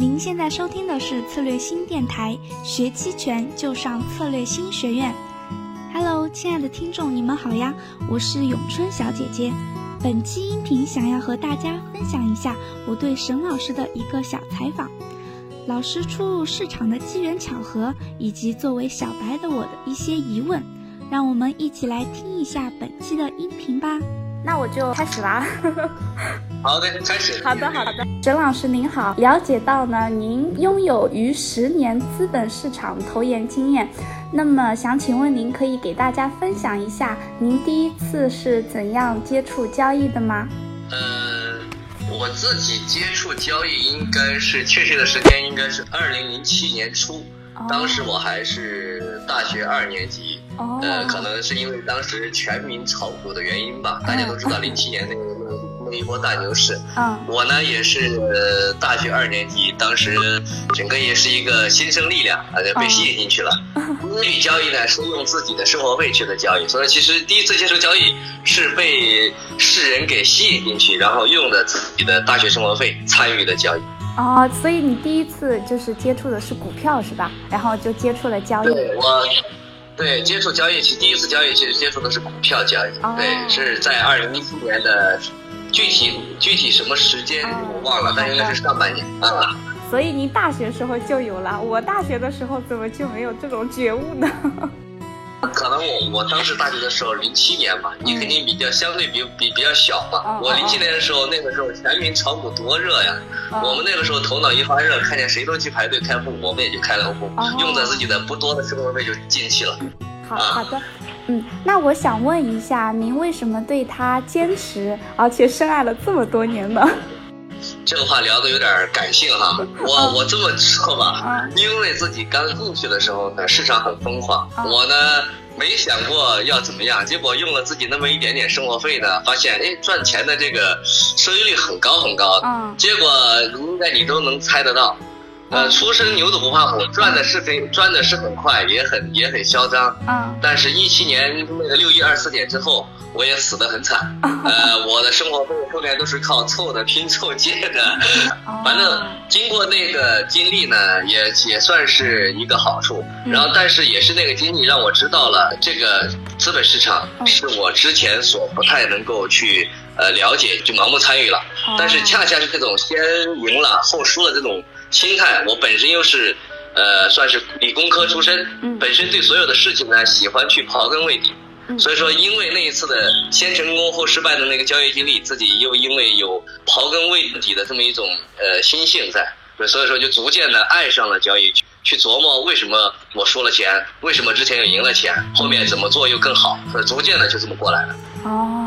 您现在收听的是策略新电台，学期权就上策略新学院。Hello，亲爱的听众，你们好呀，我是咏春小姐姐。本期音频想要和大家分享一下我对沈老师的一个小采访，老师初入市场的机缘巧合，以及作为小白的我的一些疑问，让我们一起来听一下本期的音频吧。那我就开始啦。好的，开始。好的，好的。沈老师您好，了解到呢，您拥有逾十年资本市场投研经验，那么想请问您可以给大家分享一下您第一次是怎样接触交易的吗？呃，我自己接触交易应该是确切的时间应该是二零零七年初，当时我还是大学二年级，呃，可能是因为当时全民炒股的原因吧，大家都知道零七年那个。那一波大牛市，嗯，我呢也是大学二年级，当时整个也是一个新生力量，啊，就被吸引进去了。这笔交易呢是用自己的生活费去的交易，所以其实第一次接触交易是被世人给吸引进去，然后用的自己的大学生活费参与的交易。哦，所以你第一次就是接触的是股票是吧？然后就接触了交易。对，我。对，接触交易其实第一次交易其实接触的是股票交易，对，是在二零一七年的。具体具体什么时间我忘了，但应该是上半年啊。所以您大学时候就有了，我大学的时候怎么就没有这种觉悟呢？可能我我当时大学的时候零七年吧，你肯定比较相对比比比较小嘛。我零七年的时候，那个时候全民炒股多热呀，我们那个时候头脑一发热，看见谁都去排队开户，我们也就开了户，用着自己的不多的生活费就进去了。好好的。嗯，那我想问一下，您为什么对他坚持，而且深爱了这么多年呢？这个话聊的有点感性哈，我我这么说吧，因为自己刚进去的时候呢，市场很疯狂，我呢没想过要怎么样，结果用了自己那么一点点生活费呢，发现哎赚钱的这个收益率很高很高，嗯，结果应该你都能猜得到。呃，初生牛犊不怕虎，赚的是非，赚的是很快，也很也很嚣张。嗯，但是，一七年那个六一二四点之后，我也死得很惨。呃，我的生活费后面都是靠凑的，拼凑借的。反正经过那个经历呢，也也算是一个好处。然后，但是也是那个经历让我知道了，这个资本市场是我之前所不太能够去呃了解，就盲目参与了。但是恰恰是这种先赢了后输了这种。心态，我本身又是，呃，算是理工科出身，本身对所有的事情呢喜欢去刨根问底，所以说因为那一次的先成功后失败的那个交易经历，自己又因为有刨根问底的这么一种呃心性在，所以说就逐渐的爱上了交易，去琢磨为什么我输了钱，为什么之前又赢了钱，后面怎么做又更好，逐渐的就这么过来了。哦。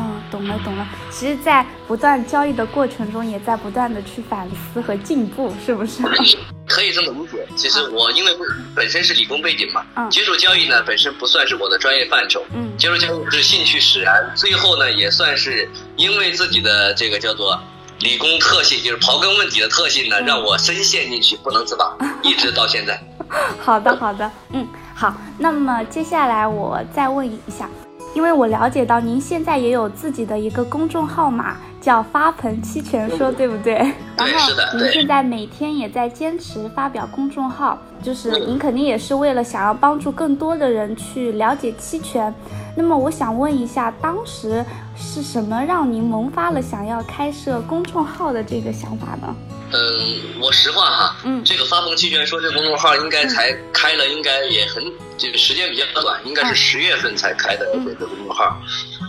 懂了懂了，其实，在不断交易的过程中，也在不断的去反思和进步，是不是？可以这么理解。其实我因为本身是理工背景嘛，接触交易呢本身不算是我的专业范畴，嗯，接触交易是兴趣使然，最后呢也算是因为自己的这个叫做理工特性，就是刨根问底的特性呢，让我深陷进去不能自拔，一直到现在。好的好的，嗯，好，那么接下来我再问一下。因为我了解到您现在也有自己的一个公众号嘛，叫发盆期权说，对不对？然后您现在每天也在坚持发表公众号，就是您肯定也是为了想要帮助更多的人去了解期权。那么我想问一下，当时是什么让您萌发了想要开设公众号的这个想法呢？嗯，我实话哈，嗯，这个发疯期权说这公众号应该才开了，应该也很这个时间比较短，应该是十月份才开的这个公众号。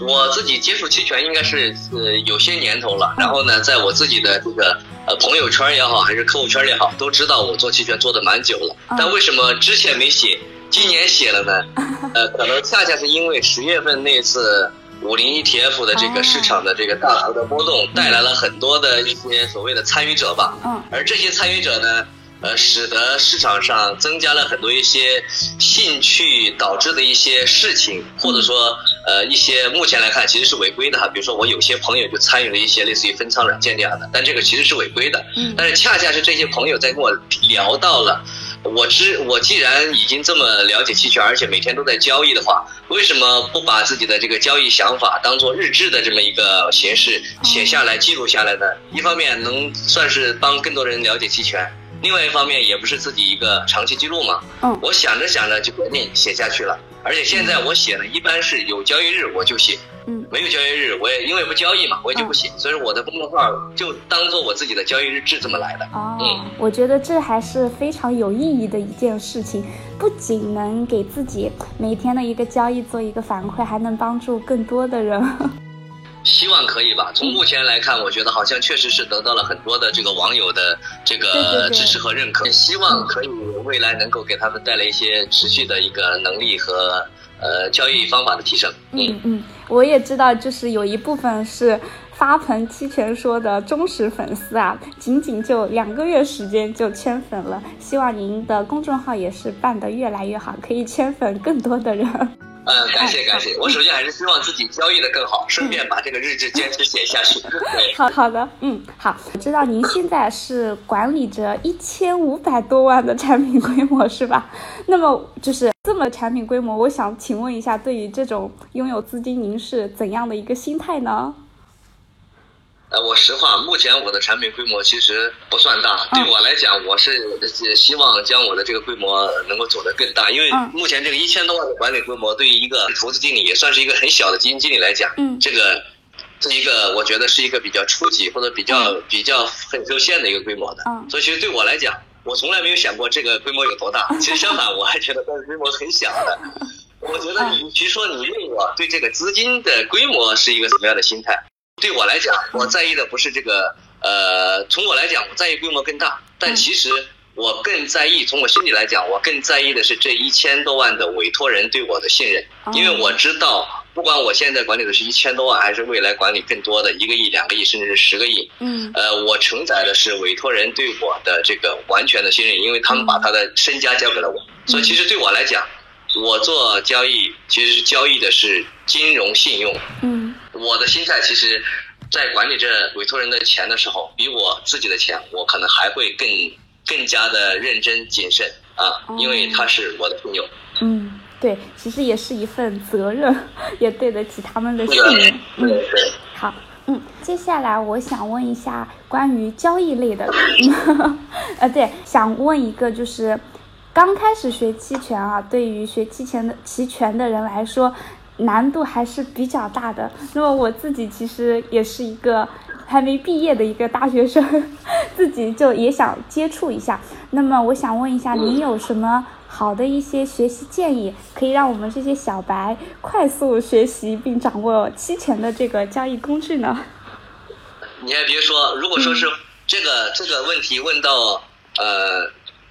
我自己接触期权应该是呃有些年头了，然后呢，在我自己的这个呃朋友圈也好，还是客户圈也好，都知道我做期权做的蛮久了。但为什么之前没写，今年写了呢？呃，可能恰恰是因为十月份那次。五零 ETF 的这个市场的这个大幅的波动，带来了很多的一些所谓的参与者吧。嗯。而这些参与者呢，呃，使得市场上增加了很多一些兴趣导致的一些事情，或者说呃一些目前来看其实是违规的哈。比如说我有些朋友就参与了一些类似于分仓软件这样的，但这个其实是违规的。嗯。但是恰恰是这些朋友在跟我聊到了。我知我既然已经这么了解期权，而且每天都在交易的话，为什么不把自己的这个交易想法当做日志的这么一个形式写下来、记录下来呢？一方面能算是帮更多人了解期权，另外一方面也不是自己一个长期记录嘛。嗯，我想着想着就决定写下去了。而且现在我写呢，一般是有交易日我就写，嗯，没有交易日我也因为不交易嘛，我也就不写。所以我的公众号就当做我自己的交易日志这么来的。哦，我觉得这还是非常有意义的一件事情，不仅能给自己每天的一个交易做一个反馈，还能帮助更多的人。希望可以吧。从目前来看，我觉得好像确实是得到了很多的这个网友的这个支持和认可。希望可以未来能够给他们带来一些持续的一个能力和呃交易方法的提升。嗯嗯，我也知道，就是有一部分是发盆期权说的忠实粉丝啊，仅仅就两个月时间就圈粉了。希望您的公众号也是办得越来越好，可以圈粉更多的人。嗯，感谢感谢。我首先还是希望自己交易的更好，顺便把这个日志坚持写下去。对，好好的，嗯，好。我知道您现在是管理着一千五百多万的产品规模，是吧？那么就是这么产品规模，我想请问一下，对于这种拥有资金，您是怎样的一个心态呢？呃，我实话，目前我的产品规模其实不算大。对我来讲，我是希望将我的这个规模能够走得更大。因为目前这个一千多万的管理规模，对于一个投资经理也算是一个很小的基金经理来讲，嗯，这个是一个我觉得是一个比较初级或者比较比较很受限的一个规模的。嗯，所以其实对我来讲，我从来没有想过这个规模有多大。其实相反，我还觉得这个规模很小的。我觉得你，其实说你问我对这个资金的规模是一个什么样的心态？对我来讲，我在意的不是这个，呃，从我来讲，我在意规模更大。但其实我更在意，从我心里来讲，我更在意的是这一千多万的委托人对我的信任。因为我知道，不管我现在管理的是一千多万，还是未来管理更多的一个亿、两个亿，甚至是十个亿，嗯，呃，我承载的是委托人对我的这个完全的信任，因为他们把他的身家交给了我。所以，其实对我来讲，我做交易其实交易的是金融信用。嗯。我的心态其实，在管理这委托人的钱的时候，比我自己的钱，我可能还会更更加的认真谨慎啊，因为他是我的朋友。嗯，对，其实也是一份责任，也对得起他们的信任。嗯，对。好，嗯，接下来我想问一下关于交易类的，呃，对，想问一个就是，刚开始学期权啊，对于学期权的期权的人来说。难度还是比较大的。那么我自己其实也是一个还没毕业的一个大学生，自己就也想接触一下。那么我想问一下，您有什么好的一些学习建议，可以让我们这些小白快速学习并掌握期权的这个交易工具呢？你还别说，如果说是这个这个问题问到呃。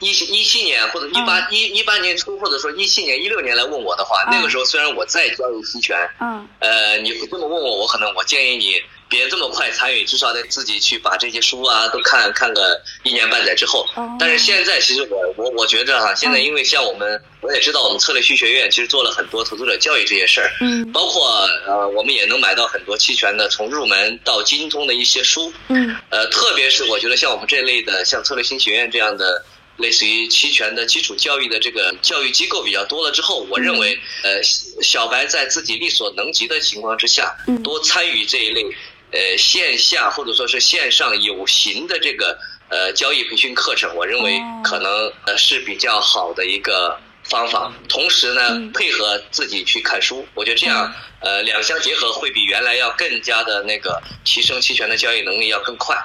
一七一七年或者一八一一八年初，或者说一七年一六年来问我的话，那个时候虽然我在交易期权，嗯，呃，你这么问我，我可能我建议你别这么快参与，至少得自己去把这些书啊都看看个一年半载之后。但是现在其实我我我觉得哈，现在因为像我们我也知道我们策略区学院其实做了很多投资者教育这些事儿，嗯，包括呃我们也能买到很多期权的从入门到精通的一些书，嗯，呃，特别是我觉得像我们这类的像策略新学院这样的。类似于期权的基础教育的这个教育机构比较多了之后，我认为，呃，小白在自己力所能及的情况之下，多参与这一类，呃，线下或者说是线上有形的这个呃交易培训课程，我认为可能呃是比较好的一个。方法，同时呢，配合自己去看书，我觉得这样，呃，两相结合会比原来要更加的那个提升期权的交易能力要更快。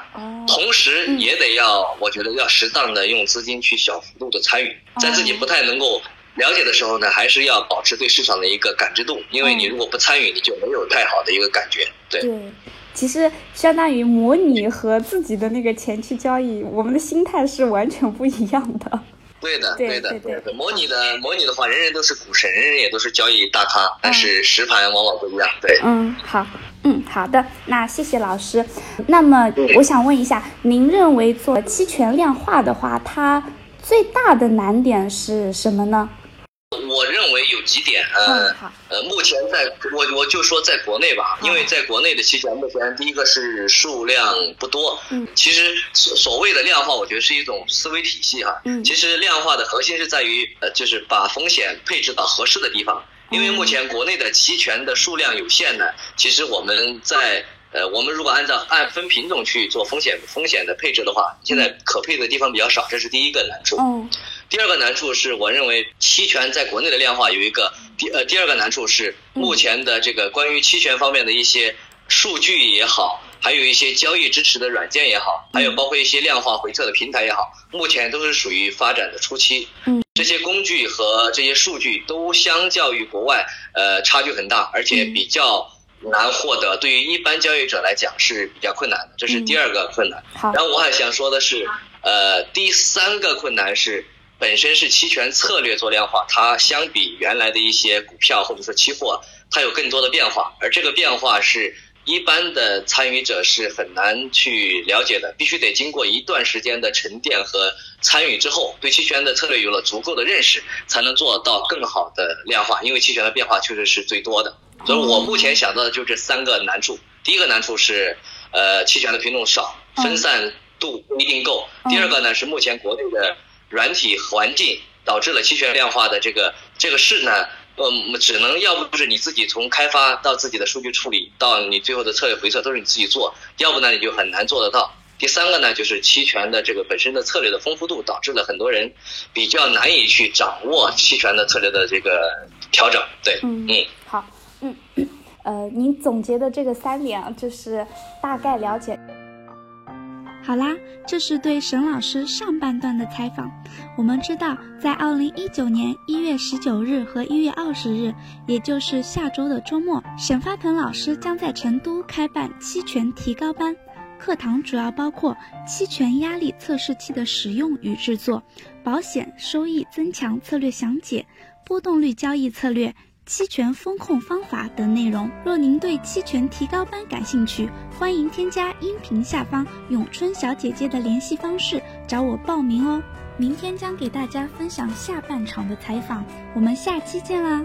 同时也得要，我觉得要适当的用资金去小幅度的参与，在自己不太能够了解的时候呢，还是要保持对市场的一个感知度，因为你如果不参与，你就没有太好的一个感觉。对，其实相当于模拟和自己的那个前期交易，我们的心态是完全不一样的。对的，对的，对的。模拟的模拟的话，人人都是股神，人人也都是交易大咖，但是实盘往往不一样。对，嗯，好，嗯，好的，那谢谢老师。那么我想问一下，您认为做期权量化的话，它最大的难点是什么呢？我认为有几点，呃，呃，目前在我我就说在国内吧，因为在国内的期权目前第一个是数量不多，嗯，其实所所谓的量化，我觉得是一种思维体系哈，嗯，其实量化的核心是在于，呃，就是把风险配置到合适的地方，因为目前国内的期权的数量有限呢，其实我们在呃，我们如果按照按分品种去做风险风险的配置的话，现在可配的地方比较少，这是第一个难处。嗯。第二个难处是我认为期权在国内的量化有一个第呃第二个难处是目前的这个关于期权方面的一些数据也好，还有一些交易支持的软件也好，还有包括一些量化回测的平台也好，目前都是属于发展的初期。嗯。这些工具和这些数据都相较于国外呃差距很大，而且比较。难获得，对于一般交易者来讲是比较困难的，这是第二个困难。好，然后我还想说的是，呃，第三个困难是本身是期权策略做量化，它相比原来的一些股票或者说期货，它有更多的变化，而这个变化是一般的参与者是很难去了解的，必须得经过一段时间的沉淀和参与之后，对期权的策略有了足够的认识，才能做到更好的量化，因为期权的变化确实是最多的。所以我目前想到的就这三个难处。第一个难处是，呃，期权的品种少，分散度不一定够。第二个呢是目前国内的软体环境导致了期权量化的这个这个事呢，嗯，只能要不就是你自己从开发到自己的数据处理到你最后的策略回测都是你自己做，要不呢你就很难做得到。第三个呢就是期权的这个本身的策略的丰富度导致了很多人比较难以去掌握期权的策略的这个调整。对，嗯，好。嗯，呃，您总结的这个三点啊，就是大概了解。好啦，这是对沈老师上半段的采访。我们知道，在二零一九年一月十九日和一月二十日，也就是下周的周末，沈发鹏老师将在成都开办期权提高班。课堂主要包括期权压力测试器的使用与制作、保险收益增强策略详解、波动率交易策略。期权风控方法等内容。若您对期权提高班感兴趣，欢迎添加音频下方咏春小姐姐的联系方式找我报名哦。明天将给大家分享下半场的采访，我们下期见啦！